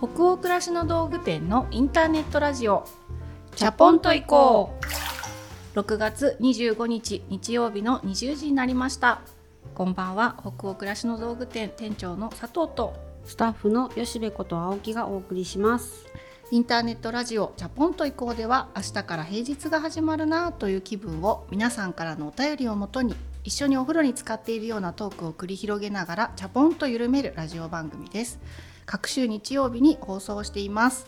北欧暮らしの道具店のインターネットラジオ。チャポンと行こう。6月25日日曜日の20時になりました。こんばんは。北欧暮らしの道具店店長の佐藤と。スタッフの吉部こと青木がお送りします。インターネットラジオチャポンと行こうでは明日から平日が始まるなという気分を皆さんからのお便りをもとに一緒にお風呂に使っているようなトークを繰り広げながらチャポンと緩めるラジオ番組です各週日曜日に放送しています。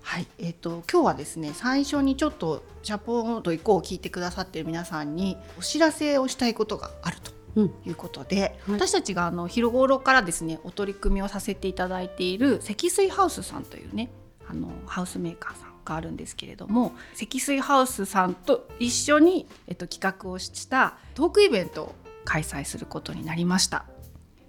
はい、えっ、ー、と今日はですね最初にちょっとチャポンと行こうを聞いてくださっている皆さんにお知らせをしたいことがあるということで、うんはい、私たちがあの昼頃からですねお取り組みをさせていただいている積水ハウスさんというねあのハウスメーカーさんがあるんですけれども積水ハウスさんと一緒に、えっと、企画をしたトークイベントを開催することになりました。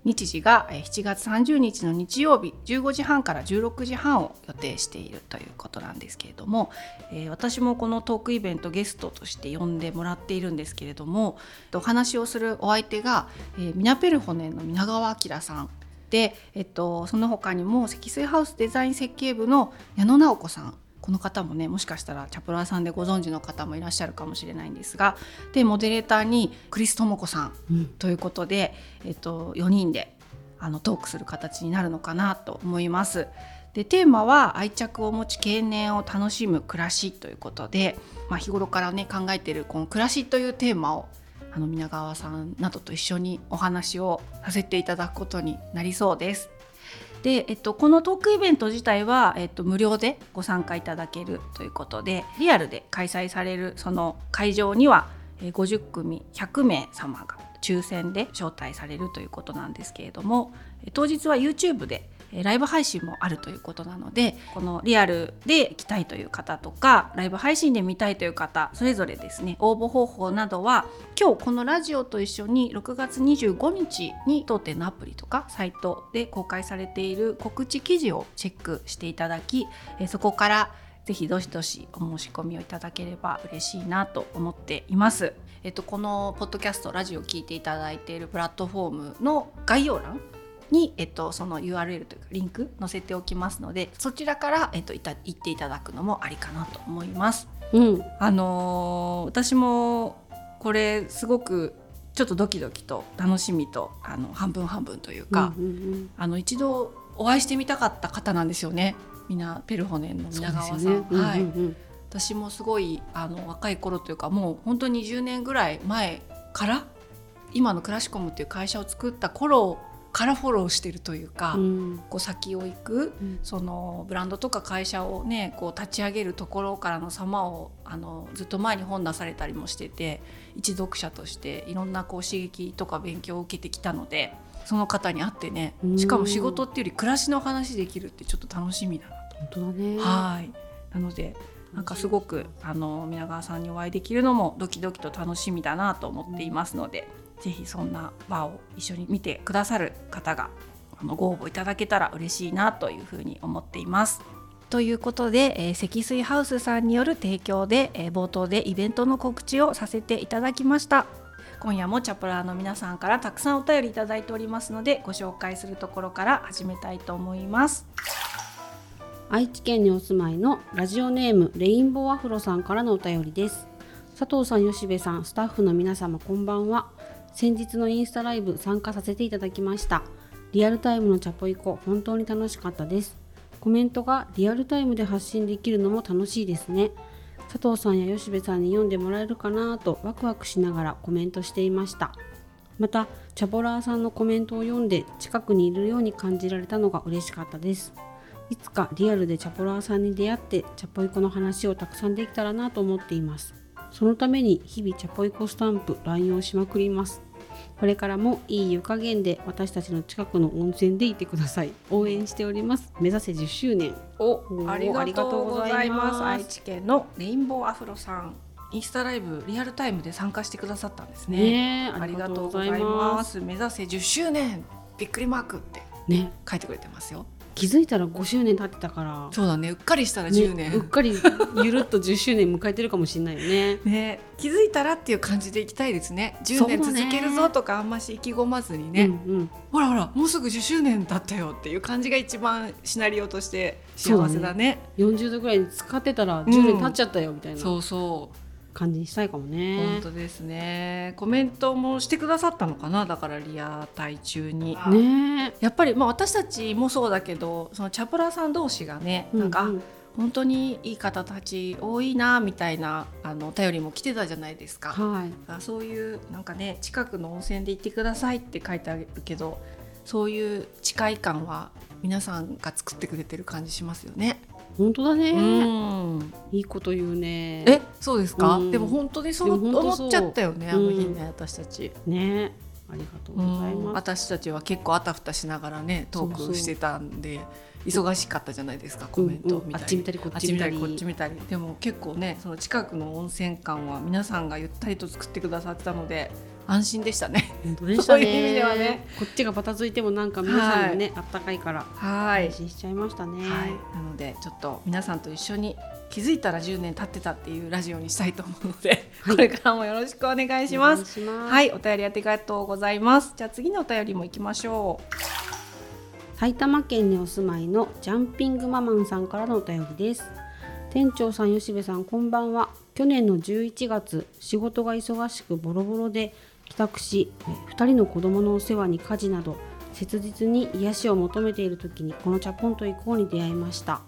日時が7月30日の日曜日15時半から16時半を予定しているということなんですけれども、えー、私もこのトークイベントゲストとして呼んでもらっているんですけれどもお話をするお相手が、えー、ミナペルホネの皆川明さんで、えっと、その他にも積水ハウスデザイン設計部の矢野直子さんこの方もねもしかしたらチャプラーさんでご存知の方もいらっしゃるかもしれないんですがでモデレーターにクリス智子さんということで、うん、えっと、4人であのトークする形になるのかなと思います。でテーマは愛着を持ち経年を楽しむ暮らしということで、まあ、日頃からね考えているこの暮らしというテーマをあの皆川さんなどと一緒にお話をさせていただくことになりそうです。で、えっと、このトークイベント自体は、えっと、無料でご参加いただけるということでリアルで開催されるその会場には50組100名様が抽選で招待されるということなんですけれども当日は YouTube でライブ配信もあるということなのでこのリアルで来たいという方とかライブ配信で見たいという方それぞれですね応募方法などは今日このラジオと一緒に6月25日に当店のアプリとかサイトで公開されている告知記事をチェックしていただきそこからぜひどしどしお申し込みをいただければ嬉しいなと思っています。えっと、このポッドキャストラジオを聞いていただいているプラットフォームの概要欄に、えっと、その URL というかリンク載せておきますのでそちらから、えっと、いた行っていただくのもありかなと思います。うん、あのー、私もこれすごくちょっとドキドキと楽しみとあの半分半分というか、うんうんうん、あの一度お会いしてみたかった方なんですよね。みんなペルホネンの皆川さん。ねはい、うんうんうん、私もすごいあの若い頃というかもう本当に20年ぐらい前から今のクラシコムっていう会社を作った頃からフォローしてるというか、うん、こう先を行く、うん、そのブランドとか会社をねこう立ち上げるところからの様をあのずっと前に本出されたりもしてて一読者としていろんなこう刺激とか勉強を受けてきたのでその方に会ってねしかも仕事っていうより暮らしの話できるってちょっと楽しみだなと。本当だね。はい。なのでなんかすごくあの皆川さんにお会いできるのもドキドキと楽しみだなと思っていますので、ぜひそんな場を一緒に見てくださる方があのご応募いただけたら嬉しいなというふうに思っています。ということで、えー、積水ハウスさんによる提供で、えー、冒頭でイベントの告知をさせていただきました。今夜もチャプラーの皆さんからたくさんお便りいただいておりますのでご紹介するところから始めたいと思います。愛知県にお住まいのラジオネームレインボーアフロさんからのお便りです。佐藤さん吉部さんスタッフの皆様こんばんは先日のインスタライブ参加させていただきました。リアルタイムのチャポイコ本当に楽しかったです。コメントがリアルタイムで発信できるのも楽しいですね。佐藤さんや吉部さんに読んでもらえるかなとワクワクしながらコメントしていました。またチャポラーさんのコメントを読んで近くにいるように感じられたのが嬉しかったです。いつかリアルでチャポラーさんに出会ってチャポイコの話をたくさんできたらなと思っています。そのために日々チャポイコスタンプ乱用しまくります。これからもいい湯加減で私たちの近くの温泉でいてください。応援しております。目指せ10周年。おありがとうございます。愛知県のレインボーアフロさん。インスタライブリアルタイムで参加してくださったんですね。ねありがとうございます。目指せ10周年。びっくりマークってね。書いてくれてますよ。気づいたら5周年経ってたから。そうだね。うっかりしたら10年、ねうっかりゆるっと10周年迎えてるかもしれないよね。ね気づいたらっていう感じでいきたいですね。10年続けるぞとかあんまし意気込まずにね、うんうん。ほらほらもうすぐ10周年経ったよっていう感じが一番シナリオとして幸せだね40度ぐらいに使ってたら10年経っちゃったよみたいなそうそう感じにしたいかもね。本当ですね。コメントもしてくださったのかな？だからリアタイ中に。ね。やっぱりまあ私たちもそうだけどそのチャプラーさん同士がね、なんかうう本当にいい方たち多いなみたいなあのお便りも来てたじゃないですか。はい。あそういうなんかね近くの温泉で行ってくださいって書いてあるけどそういう近い感は皆さんが作ってくれてる感じしますよね。本当だね、うん。いいこと言うね。えそうですか、うん。でも本当にそう思っちゃったよねあの日うん。ね、私たち。ね。ありがとうございます、私たちは結構あたふたしながらねトークしてたんで忙しかったじゃないですかコメントうん。うん見たり、あっち見たりこあっち見たりりこっち見たり。でも結構ねその近くの温泉館は皆さんがゆったりと作ってくださってたので安心でしたね。本当でしたね。そういう意味ではね。こっちがバタついてもなんか皆さんがね、あったかいからはい。安心しちゃいましたね、はい、なのでちょっと皆さんと一緒に気づいたら10年経ってたっていうラジオにしたいと思うので、はい。これからもよろしくお願いします。はい、お便りありがとうございます。じゃあ次のお便りも行きましょ埼玉県にお住まいのジャンピングママンさんからのお便りです。店長さん吉部さんこんばんは。去年の11月仕事が忙しくボロボロで帰宅し2人の子供のお世話に家事など切実に癒しを求めている時にこのチャポンと行こうに出会いました。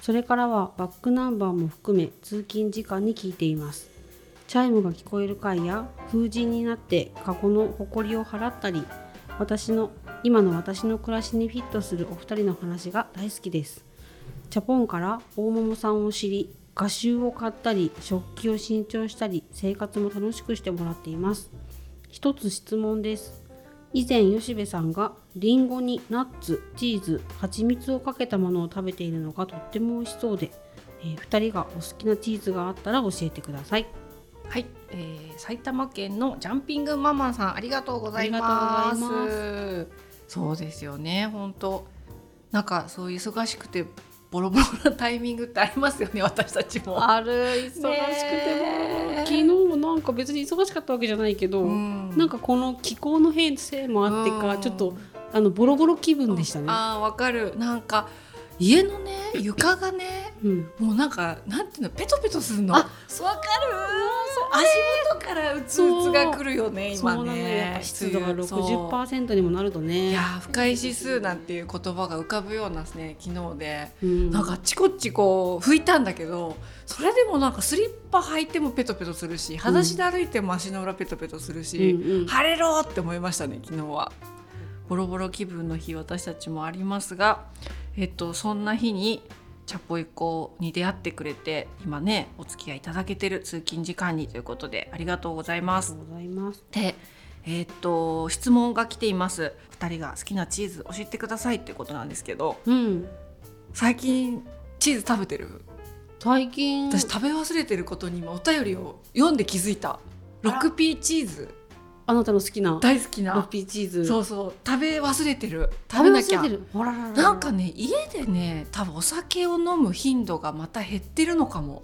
それからはバックナンバーも含め通勤時間に聞いています。チャイムが聞こえる回や風神になって過去の誇りを払ったり私の今の私の暮らしにフィットするお二人の話が大好きです。チャポンから大桃さんを知り画集を買ったり食器を新調したり生活も楽しくしてもらっています。一つ質問です。以前吉部さんがリンゴにナッツチーズ蜂蜜をかけたものを食べているのがとっても美味しそうで、えー、2人がお好きなチーズがあったら教えてください。うはい、えー、埼玉県のジャンピングママさんありがとうございます。そうですよね、本当。なんかそう忙しくてボロボロなタイミングってありますよね、私たちも。ある忙しくても、ね昨日もなんか別に忙しかったわけじゃないけど、うん。なんかこの気候の変性もあってか、うん。ちょっとあのボロボロ気分でしたね。あーわかる。なんか家のね床がねうん、もうなんかなんていうのペトペトするの。あわかる。足元からうつうつが来るよね今ね。ぱ湿度がそう60%にもなるといね。やー不快指数なんていう言葉が浮かぶようなね昨日で、うん、なんかあっちこっちこう拭いたんだけどそれでもなんかスリッパ履いてもペトペトするし裸足で歩いても足の裏ペトペトするし、うんうん。晴れろって思いましたね昨日はボロボロ気分の日私たちもありますがえっとそんな日にチャポイコに出会ってくれて今ねお付き合いいただけてる通勤時間にということでありがとうございます。ありがとうございます。でえっと質問が来ています。2人が好きなチーズ教えてくださいってことなんですけどうん、最近チーズ食べてる？最近。私食べ忘れてることに今お便りを読んで気づいた。6P チーズあなたの好きな大好きな。ロッピーチーズ。そうそう。食べ忘れてる。食べなきゃ。食べ忘れてる。ほららららなんかね家でね多分お酒を飲む頻度がまた減ってるのかも。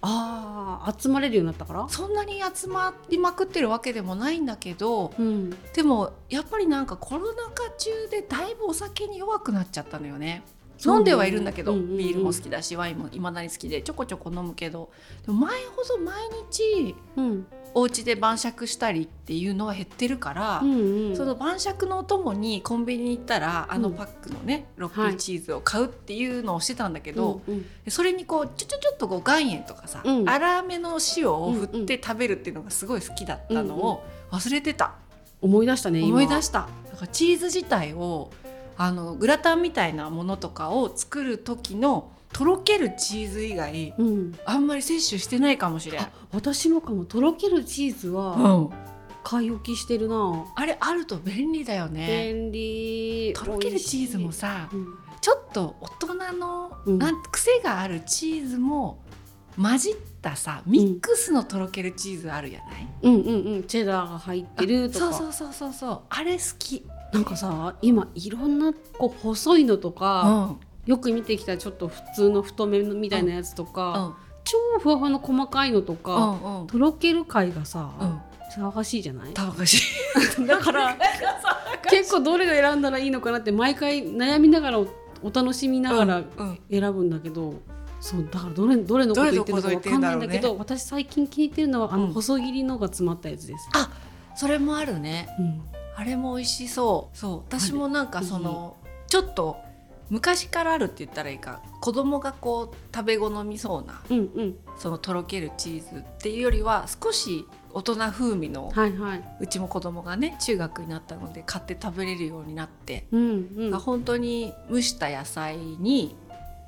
ああ集まれるようになったから？そんなに集まりまくってるわけでもないんだけどうん、でもやっぱりなんかコロナ禍中でだいぶお酒に弱くなっちゃったのよね。飲んではいるんだけど、うんうんうん。ビールも好きだしワインもいまだに好きでちょこちょこ飲むけど。でも前ほど毎日うん、お家で晩酌したりっていうのは減ってるから、うん、うん、その晩酌のお供にコンビニに行ったらあのパックのね、ロッピーチーズを買うっていうのをしてたんだけど、うんうん。それにこうちょちょちょっとこう岩塩とかさ、うん。粗めの塩を振うんうんって食べるっていうのがすごい好きだったのを忘れてた、思い出したね今思い出した。だからチーズ自体をあのグラタンみたいなものとかを作る時のとろけるチーズ以外うん、あんまり摂取してないかもしれん。あ。私もかもとろけるチーズはうん、買い置きしてるな、あれあると便利だよね。便利。とろけるチーズもさうん。ちょっと大人の、うん。なん癖があるチーズも混じったさミックスのとろけるチーズあるやない、うんうんうん。チェダーが入ってるとか。そうそうそうそうそう。あれ好き。なんかさ今いろんなこう細いのとか、よく見てきたちょっと普通の太めのみたいなやつとか、超ふわふわの細かいのとか、とろける貝がさ、騒がしいじゃない？騒がしい。だから 結構どれが選んだらいいのかなって毎回悩みながらお楽しみながら選ぶんだけど、そうだからどれどれのこと言ってるのか分かんないんだけど、ね、私最近気に入ってるのはあの細切りのが詰まったやつです、うん、あそれもあるね、うん、あれも美味しそう。そう。私もなんかそのちょっと昔からあるって言ったらいいか。子供がこう食べ好みそうな、うんうん、そのとろけるチーズっていうよりは少し大人風味の、はいはい、うちも子供がね中学になったので買って食べれるようになって、うんうん、本当に蒸した野菜に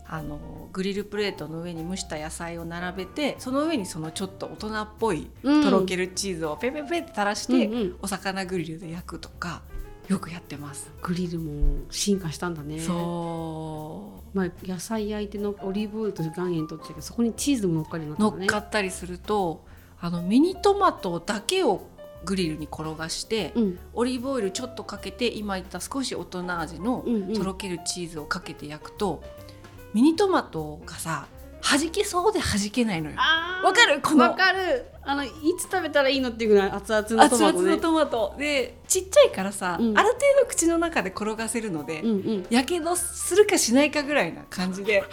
あのグリルプレートの上に蒸した野菜を並べてその上にそのちょっと大人っぽいとろけるチーズをペペペって垂らして、うんうん、お魚グリルで焼くとかよくやってます。グリルも進化したんだね。そう。まあ野菜焼いてのオリーブオイルと岩塩とってけどそこにチーズも乗っかりな、ね、乗っかったりするとあのミニトマトだけをグリルに転がして、うん、オリーブオイルちょっとかけて今言った少し大人味のとろけるチーズをかけて焼くと、ミニトマトがさ弾けそうで弾けないのよ。わかる？このわかる。あのいつ食べたらいいのっていうぐらい熱々のトマト、ね、熱々のトマト。でちっちゃいからさ、うん、ある程度口の中で転がせるのでやけどするかしないかぐらいな感じでって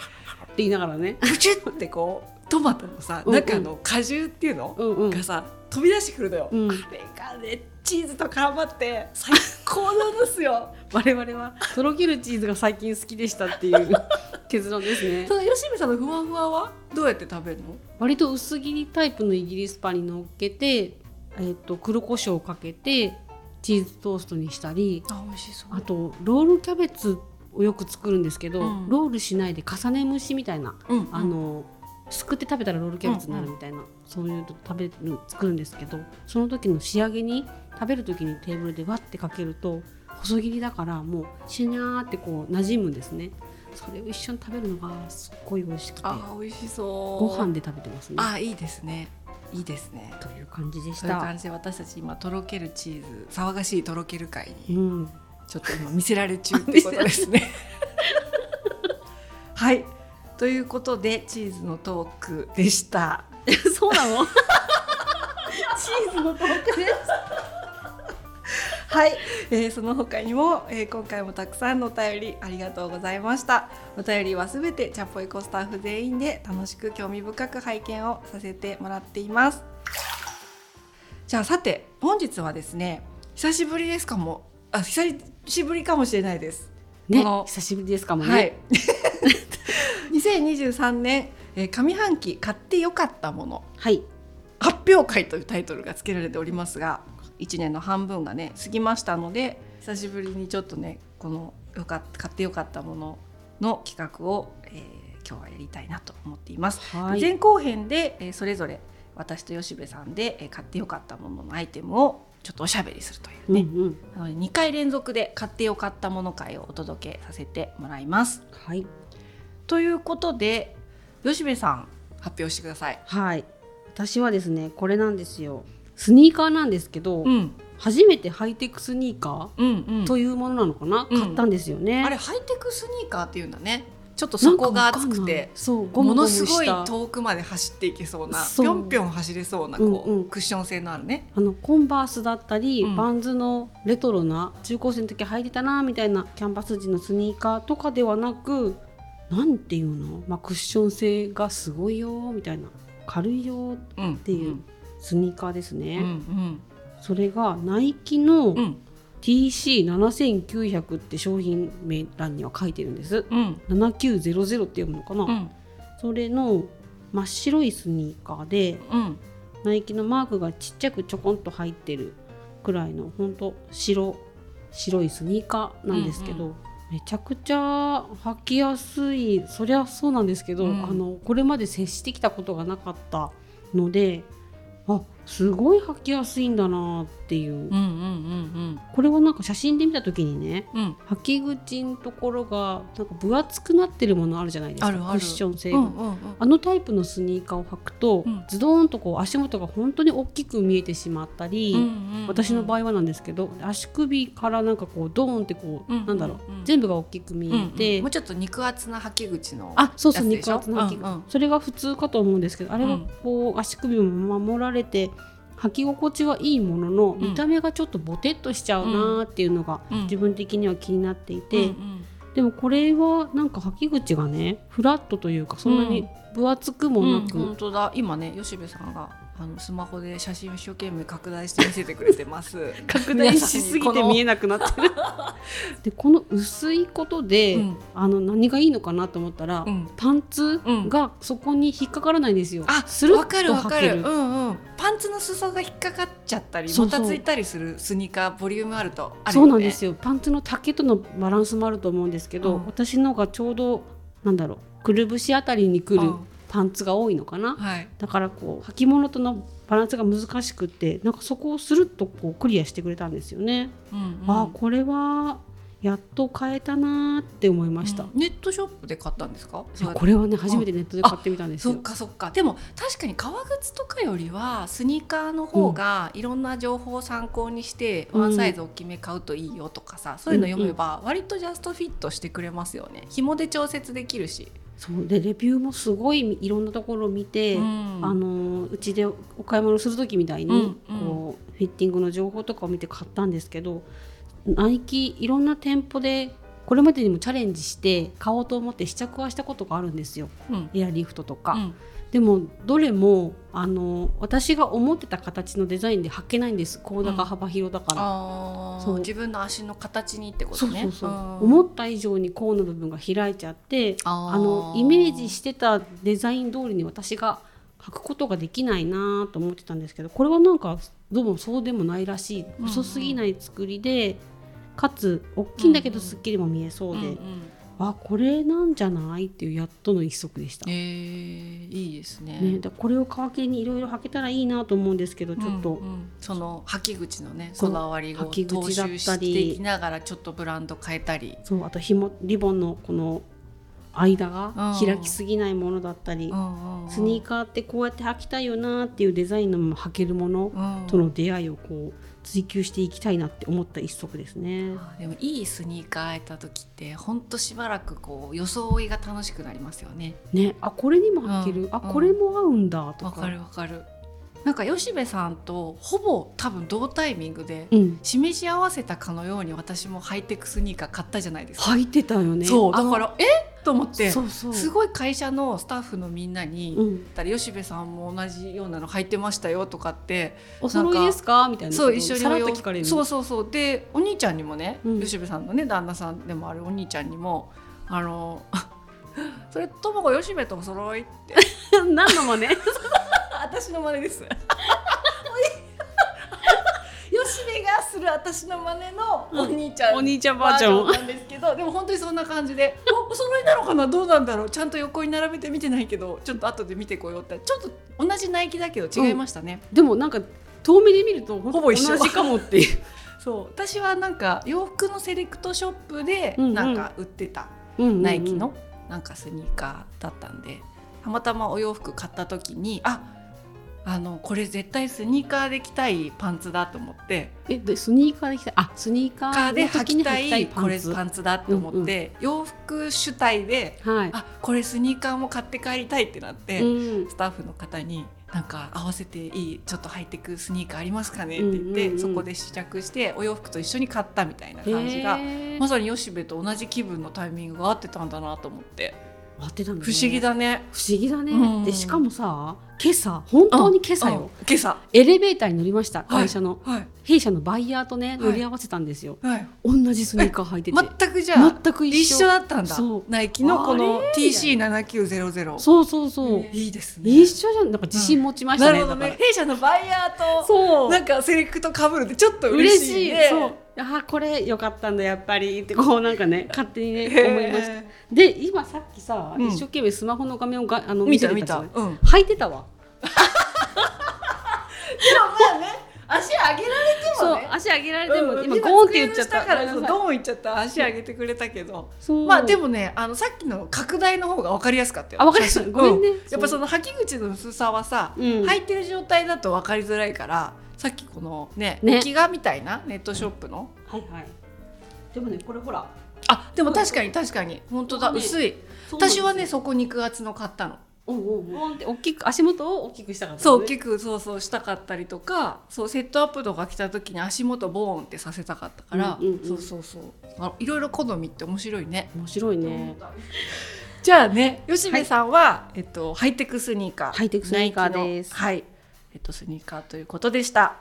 言いながらね。プチュッてこうトマトのさ、中の果汁っていうの、うんうん、がさ飛び出してくるのよ。うん、あれがねチーズと絡まって最高なんですよ。我々はとろけるチーズが最近好きでしたっていう 結論ですね。その吉見さんのふわふわはどうやって食べるの？割と薄切りタイプのイギリスパンに乗っけて、えーと、黒胡椒をかけてチーズトーストにしたりあ美味しそう。あとロールキャベツをよく作るんですけど、うん、ロールしないで重ね蒸しみたいな、うんうん、あのすくって食べたらロールキャベツになるみたいな、うんうん、そういうと食べる作るんですけどその時の仕上げに食べる時にテーブルでわってかけると細切りだからもうシュニャーってこう馴染むんですね。それを一緒に食べるのがすっごい美味しくてあ美味しそう。ご飯で食べてますね。あいいですね。いいですね。という感じでした。という感じで私たち今とろけるチーズ騒がしいとろける会に、うん、ちょっと今見せられ中ってことですね。はいということでチーズのトークでした。そうなの？チーズのトークです。はい、えー、その他にも、えー、今回もたくさんのお便りありがとうございました。お便りはすべてチャポイコスタッフ全員で楽しく興味深く拝見をさせてもらっています。じゃあさて本日はですね久しぶりですかも。あ久しぶりかもしれないです。ね久しぶりですかもね、はい、2023年、えー、上半期買ってよかったもの、はい、発表会というタイトルが付けられておりますが1年の半分がね過ぎましたので久しぶりにちょっとねこのよか買ってよかったものの企画を、えー、今日はやりたいなと思っています。はい、前後編で、えー、それぞれ私と吉部さんで、えー、買ってよかったもののアイテムをちょっとおしゃべりするというね、うんうん、なので2回連続で買ってよかったもの会をお届けさせてもらいます。はい、ということで吉部さん。発表してください。はい。私はですねこれなんですよ。スニーカーなんですけど、うん、初めてハイテクスニーカーというものなのかな、うん。うん、買ったんですよね、あれハイテクスニーカーっていうんだね。ちょっと底が厚くてそうものすごい遠くまで走っていけそうなぴょんぴょん走れそうなこう、うん。うん、クッション性のあるね。あのコンバースだったり、うん、バンズのレトロな中高生の時履いてたなみたいなキャンバス地のスニーカーとかではなくなんていうの、まあ、クッション性がすごいよみたいな。軽いよっていうスニーカーですね。うんうん、それがナイキの TC7900 って商品名欄には書いてるんです。うん、7900って読むのかな、うん、それの真っ白いスニーカーで、うん、ナイキのマークがちっちゃくちょこんと入ってるくらいのほんと白白いスニーカーなんですけど、うんうん、めちゃくちゃ履きやすい。そりゃそうなんですけど、うん、あのこれまで接してきたことがなかったのであすごい履きやすいんだなっていう、うんうんうんこれはなんか写真で見た時にねうん。うん履き口のところがなんか分厚くなってるものあるじゃないですか。あるある。クッション性が、うんうんうん。あのタイプのスニーカーを履くと、うん。ズドーンとこう足元が本当に大きく見えてしまったり、うんうんうん私の場合はなんですけど足首からなんかこうドーンってこう、うんなんだろう、うん全部が大きく見えて、うんうん。もうちょっと肉厚な履き口のあそうそう肉厚な履き口、うんうん。それが普通かと思うんですけどあれはうん。こう足首も守られて履き心地はいいものの、うん。見た目がちょっとボテっとしちゃうなっていうのがうん。自分的には気になっていて、でもこれはなんか履き口がねフラットというかそんなに分厚くもなく、うん本当だ。今ね吉部さんがあのスマホで写真を一生懸命拡大して見せてくれてます。拡大しすぎて見えなくなってる。でこの薄いことで、うん。あの何がいいのかなと思ったら、うん。パンツがそこに引っかからないんですよ、あスルッわかるとわか履ける。るうんうん。パンツの裾が引っかかっちゃったりもたついたりするスニーカーボリュームあるとあるそうなんですよ。パンツの丈とのバランスもあると思うんですけど、うん。私のがちょうどなんだろうくるぶしあたりにくるうんパンツが多いのかな、はい。だからこう履物とのバランスが難しくってなんかそこをスルッとこうクリアしてくれたんですよね、うんうん。ああこれはやっと買えたなーって思いました、うん。ネットショップで買ったんですか？いやこれはね初めてネットで買ってみたんですよ。そっかそっか。でも確かに革靴とかよりはスニーカーの方がいろんな情報を参考にして、うん。ワンサイズ大きめ買うといいよとかさそういうの読めば割とジャストフィットしてくれますよね。紐で調節できるし、そう。でレビューもすごいいろんなところを見て、うん。あのうちでお買い物する時みたいに、うんうん。こうフィッティングの情報とかを見て買ったんですけどナイキいろんな店舗でこれまでにもチャレンジして買おうと思って試着はしたことがあるんですよ。うん。エアリフトとか、うんでもどれもあの私が思ってた形のデザインで履けないんです。高高幅広だから、あそう。ー自分の足の形にってことね。そうそうそう、ん。思った以上に甲の部分が開いちゃってあのイメージしてたデザイン通りに私が履くことができないなと思ってたんですけどこれはなんかどうもそうでもないらしい。うんうん。細すぎない作りで、かつ大きいんだけどすっきりも見えそうで、うんうんあこれなんじゃない？っていうやっとの一足でした。えー、いいですね。ね、でこれを皮切りにいろいろ履けたらいいなと思うんですけどちょっと、うんうんその履き口のねこだわりを踏襲していきながらちょっとブランド変えたり、そうあと紐リボンのこの間がうん。開きすぎないものだったり、うんうんスニーカーってこうやって履きたいよなっていうデザインのまま履けるものうん。との出会いをこう追求していきたいなって思った一足ですね。でもいいスニーカー会えた時ってほんとしばらくこう装いが楽しくなりますよね。ねあこれにも履ける、あうん。うんこれも合うんだとか。わかるわかるなんか吉部さんとほぼ多分同タイミングでうん、示し合わせたかのように私もハイテクスニーカー買ったじゃないですか、履いてたよね。そう。だからえ？と思って。すごい会社のスタッフのみんなに、うん、吉部さんも同じようなの履いてましたよとかってお揃いですか？みたいな。そう一緒にさらっと聞かれるそうそうそう。でお兄ちゃんにもね、うん。吉部さんのね旦那さんでもあるお兄ちゃんにもあの それともこ吉部とお揃いって。何のもね 私の真似です。吉部がする私の真似のお兄ちゃん、お兄ちゃんバージョンなんですけどでも本当にそんな感じでおお揃いなのかな。どうなんだろう。ちゃんと横に並べて見てないけどちょっと後で見てこようって。ちょっと同じナイキだけど違いましたね、でもなんか遠目で見るとほほぼ一緒。同じかもっていう。そう。私はなんか洋服のセレクトショップでうんうん。なんか売ってた。うんうんうん。ナイキのなんかスニーカーだったんで。たまたまお洋服買った時にああのこれ絶対スニーカーで着たいパンツだと思って。えでスニーカーで着たい？あスニーカカーで履きたいいこれパンツパンツだと思って、洋服主体ではい。あこれスニーカーも買って帰りたいってなって、うんスタッフの方になんか合わせていいちょっとハイテクスニーカーありますかねって言って、うんうんうん。そこで試着してお洋服と一緒に買ったみたいな感じがまさに吉部と同じ気分のタイミングが合ってたんだなと思って合ってたんだね。不思議だね。不思議だね、うん。でしかもさ今朝本当に今朝よ、うん。今朝。エレベーターに乗りました会社の、はい。弊社のバイヤーとねい。乗り合わせたんですよ、はい。同じスニーカー履いてて。全くじゃあ全く一緒。一緒だったんだ。そう。ナイキのこのあれ TC7900 そうそうそう、いいですね。一緒じゃん。なんか自信持ちましたね、なるほどだから。ね弊社のバイヤーとそう。なんかセレクトかぶるってちょっと嬉嬉しいしい。ねそうあこれ良かったんだやっぱり。ってこうなんかね勝手にね思いました。で今さっきさ、うん。一生懸命スマホの画面をがあの見てたじゃないた。うん。履いてたわ。あね足上げられてそうもね足上げられても、うん今ゴーンって言っちゃった。からそう。ドーンいっちゃった。足上げてくれたけど。まあでもねあのさっきの拡大の方が分かりやすかったよ。あわかりやすい。ごめんね。うやっぱその履き口の薄さはさ、うん。履いてる状態だと分かりづらいからさっきこのねね。置き画みたいなネットショップの。はいはい。でもねこれほら。あでも確かに確かに。本当だ。ね。薄い。私はねそこ肉厚の買ったのうんうんうん。って大きく足元を大きくしたかったそう大きくそうそうしたかったりとかそうセットアップとか来た時に足元ボーンってさせたかったから、うんうんうん。そうそうそう。あいろいろ好みって面白いね。面白いね。じゃあね吉部さんは、えっと、ハイテクスニーカー。ハイテクスニーカーです。はい。えっとスニーカーということでした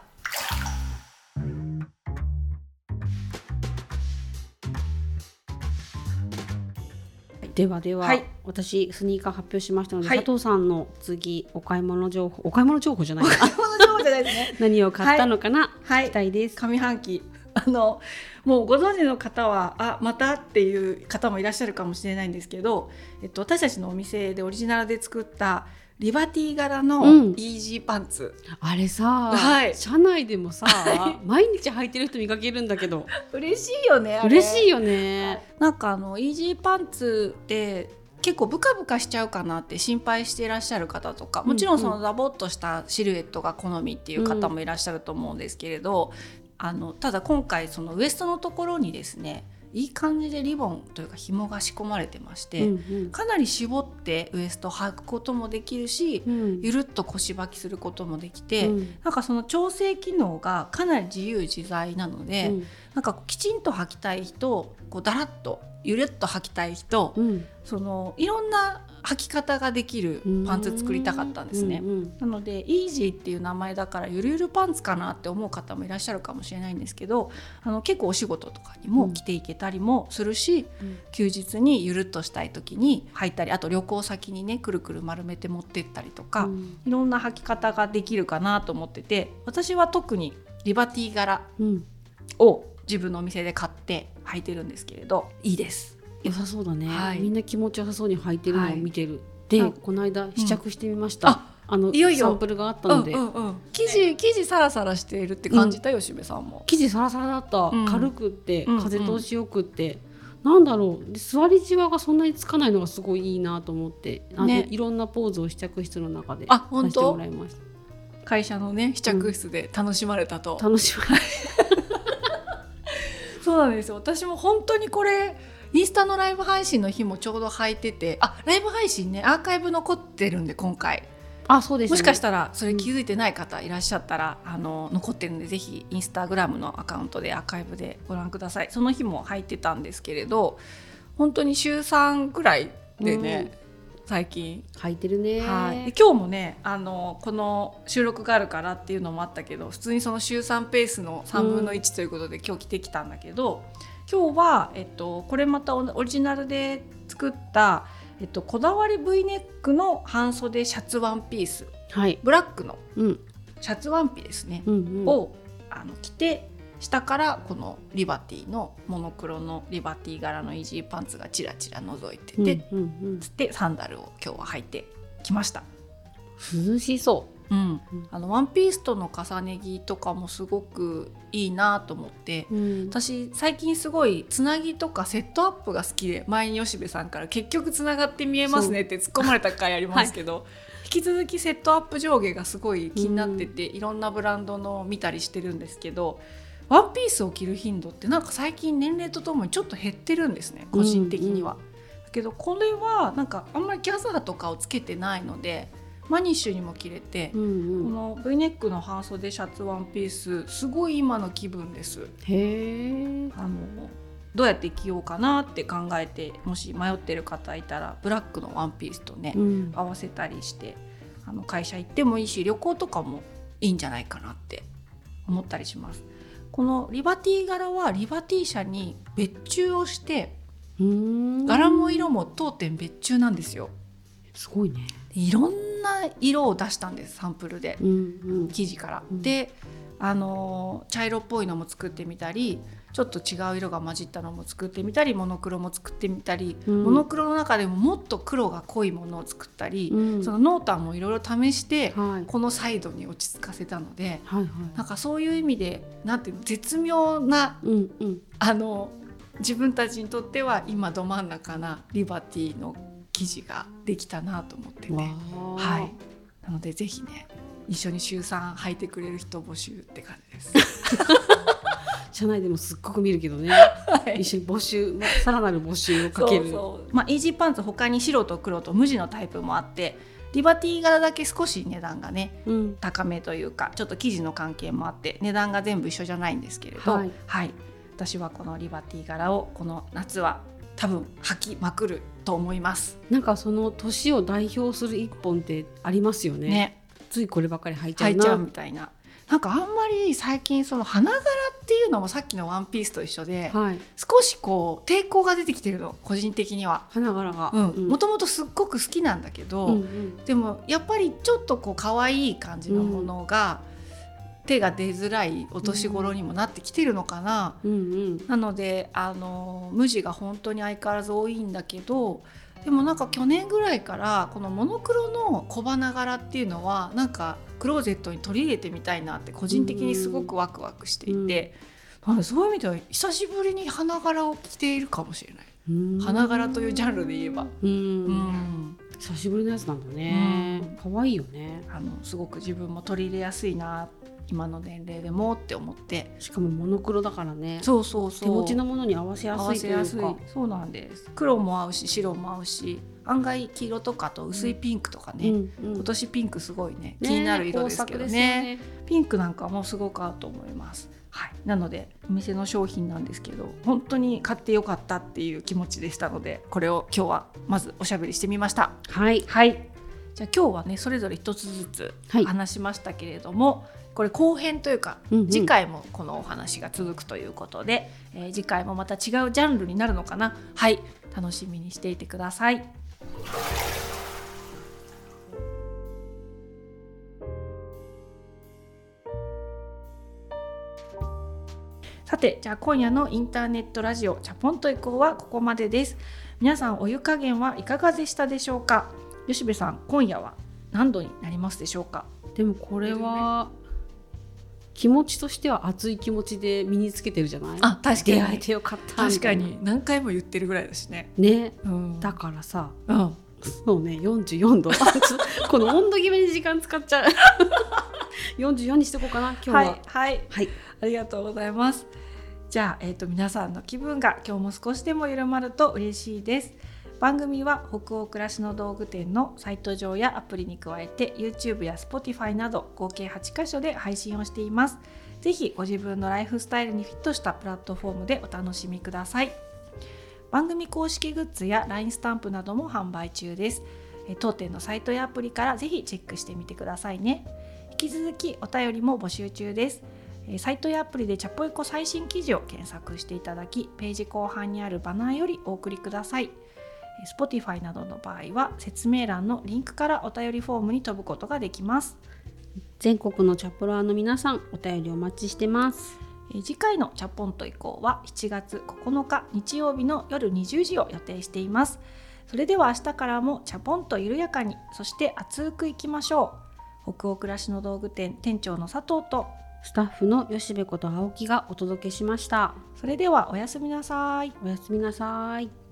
ではでは、はい。私スニーカー発表しましたので、はい。佐藤さんの次お買い物情報お買い物情報じゃないな。この情報じゃないですね。何を買ったのかな、はい。聞きたいです。上半期。あのもうご存知の方はあまたっていう方もいらっしゃるかもしれないんですけど、えっと、私たちのお店でオリジナルで作ったリバティ柄のうん。イージーパンツ、あれさ、はい。社内でもさ、毎日履いてる人見かけるんだけど。嬉しいよねあれ。嬉しいよね。なんかあのイージーパンツって結構ブカブカしちゃうかなって心配していらっしゃる方とかもちろんそのダボっとしたシルエットが好みっていう方もいらっしゃると思うんですけれど、あのただ今回そのウエストのところにですねいい感じでリボンというか紐が仕込まれてまして、うんかなり絞ってウエスト履くこともできるし、うん。うんゆるっと腰履きすることもできて、うん。なんかその調整機能がかなり自由自在なので、うん。なんかきちんと履きたい人こうだらっとゆるっと履きたい人、うん。そのいろんな履き方ができるパンツ作りたかったんですね。うんうんなのでイージーっていう名前だからゆるゆるパンツかなって思う方もいらっしゃるかもしれないんですけどあの結構お仕事とかにも着ていけたりもするし、うん。休日にゆるっとしたい時に履いたりあと旅行先にねくるくる丸めて持ってったりとか、うん。いろんな履き方ができるかなと思ってて私は特にリバティ柄うん。を自分のお店で買って履いてるんですけれどいいです。良さそうだね、はい。みんな気持ちよさそうに履いてるのを見てる、はいでこの間試着してみました、ああのいよいよ。サンプルがあったので、うんうんうん、生地生地サラサラしているって感じた？よ、しべさんも。生地サラサラだった、うん。軽くってうんうん。風通しよくって、なんだろう。で座りじわがそんなにつかないのがすごいいいなと思って。ね。いろんなポーズを試着室の中であさせて本当もらいました。会社のね試着室で楽しまれたと、楽しそうなんですよ。私も本当にこれインスタのライブ配信の日もちょうど履いててあライブ配信ねアーカイブ残ってるんで今回。あそうです、ね、もしかしたらそれ気づいてない方いらっしゃったら、あの残ってるんでぜひインスタグラムのアカウントでアーカイブでご覧ください。その日も履いてたんですけれど本当に週3ぐらいでね、最近。履いてるね。はい、で今日もねあのこの収録があるからっていうのもあったけど普通にその週3ペースの3分の1ということで、今日着てきたんだけど今日は、えっと、これまたオリジナルで作った、えっと、こだわり V ネックの半袖シャツワンピース。はい。ブラックのうん。シャツワンピですね、うんうん。をあの着て下からこのリバティのモノクロのリバティ柄のイージーパンツがちらちら覗いてて、うんうんつってサンダルを今日は履いてきました。うん、涼しそう。ん。うん。あのワンピースとの重ね着とかもすごくいいなと思ってう、うん、私最近すごいつなぎとかセットアップが好きで前に吉部さんから「結局つながって見えますね」って突っ込まれた回ありますけど、引き続きセットアップ上下がすごい気になってて、いろんなブランドの見たりしてるんですけどワンピースを着る頻度ってなんか最近年齢とともにちょっと減ってるんですね個人的には。だけどこれはなんかあんまりギャザーとかをつけてないのでマニッシュにも着れて。うんうん。この V ネックの半袖シャツワンピースすごい今の気分です。へえあのどうやって着ようかなって考えてもし迷ってる方いたらブラックのワンピースとね、うん。合わせたりしてあの会社行ってもいいし旅行とかもいいんじゃないかなって思ったりしますこのリバティ柄はリバティ社に別注をしてうん。柄も色も当店別注なんですよ。すごいね。いろんな色を出したんですサンプルで。うんうん。生地から。うん。であのー茶色っぽいのも作ってみたりちょっと違う色が混じったのも作ってみたりモノクロも作ってみたり、うん。モノクロの中でももっと黒が濃いものを作ったり、うん。その濃淡もいろいろ試して、はい。このサイドに落ち着かせたのではいはい。なんかそういう意味でなんていうの絶妙なうんうん。あの自分たちにとっては今ど真ん中なリバティの生地ができたなと思ってわて、あ。はい、なのでぜひね一緒に週3履いてくれる人募集って感じです。社内でもすっごく見るけどね。はい。一緒に募集まさらなる募集をかける。そうそう。まあ、イージーパンツ他に白と黒と無地のタイプもあってリバティ柄だけ少し値段がねうん。高めというかちょっと生地の関係もあって値段が全部一緒じゃないんですけれど、ははいい。私はこのリバティ柄をこの夏は多分履きまくると思います。なんかその年を代表する一本ってありますよね。ね。ついこればっかり履いちゃうな。履いちゃうみたいな。なんかあんまり最近その花柄っていうのもさっきのワンピースと一緒ではい。少しこう抵抗が出てきてるの個人的には。花柄が。うん。もともとすっごく好きなんだけど、うんうん。でもやっぱりちょっとこう可愛い感じのものが、手が出づらいお年頃にもなってきてるのかな、うんうん。なのであの無地が本当に相変わらず多いんだけどでもなんか去年ぐらいからこのモノクロの小花柄っていうのはなんかクローゼットに取り入れてみたいなって個人的にすごくワクワクしていて、なのでそういう意味では久しぶりに花柄を着ているかもしれない、うん。花柄というジャンルで言えば。うん。うん。久しぶりのやつなんだね。うん。可愛いよね。あのすごく自分も取り入れやすいな今の年齢でもって思って。しかもモノクロだからね。そうそうそう。手持ちのものに合わせや合すいといわせやすい。うかそうなんです。黒も合うし白も合うし案外黄色とかと薄いピンクとかね、うんうん。今年ピンクすごいね。ね気になる色ですけどね。ですよピンクなんかもすごく合うと思います。はい、なのでお店の商品なんですけど本当に買ってよかったっていう気持ちでしたのでこれを今日はまずおしゃべりしてみました。はい。はい。じゃあ今日はねそれぞれ一つずつはい。話しましたけれども、これ後編というか、うんうん。次回もこのお話が続くということで、えー次回もまた違うジャンルになるのかな？はい。楽しみにしていてください。さてじゃあ今夜のインターネットラジオチャポンと移行はここまでです。皆さんお湯加減はいかがでしたでしょうか？吉部さん今夜は何度になりますでしょうか？でもこれは気持ちとしては熱い気持ちで身につけてるじゃない？あ確かに。出会えてよかった確かに。何回も言ってるぐらいだしね。ね。うん。だからさうん。そうね44度。この温度決めに時間使っちゃう。44にしてこうかな今日は。はいはい。はい、ありがとうございます。じゃあ、えー、と皆さんの気分が今日も少しでも緩まると嬉しいです番組は北欧暮らしの道具店のサイト上やアプリに加えて YouTube や Spotify など合計8カ所で配信をしています。ぜひご自分のライフスタイルにフィットしたプラットフォームでお楽しみください。番組公式グッズや LINE スタンプなども販売中です。当店のサイトやアプリからぜひチェックしてみてくださいね。引き続きお便りも募集中です。サイトやアプリでチャポエコ最新記事を検索していただきページ後半にあるバナーよりお送りください。Spotify などの場合は説明欄のリンクからお便りフォームに飛ぶことができます。全国のチャプラーの皆さんお便りお待ちしてます。えー次回のチャポンと以降は7月9日日曜日の夜20時を予定しています。それでは明日からもチャポンと緩やかにそして熱くいきましょう。北欧暮らしの道具店店長の佐藤とスタッフの吉部こと青木がお届けしました。それではおやすみなさい。おやすみなさい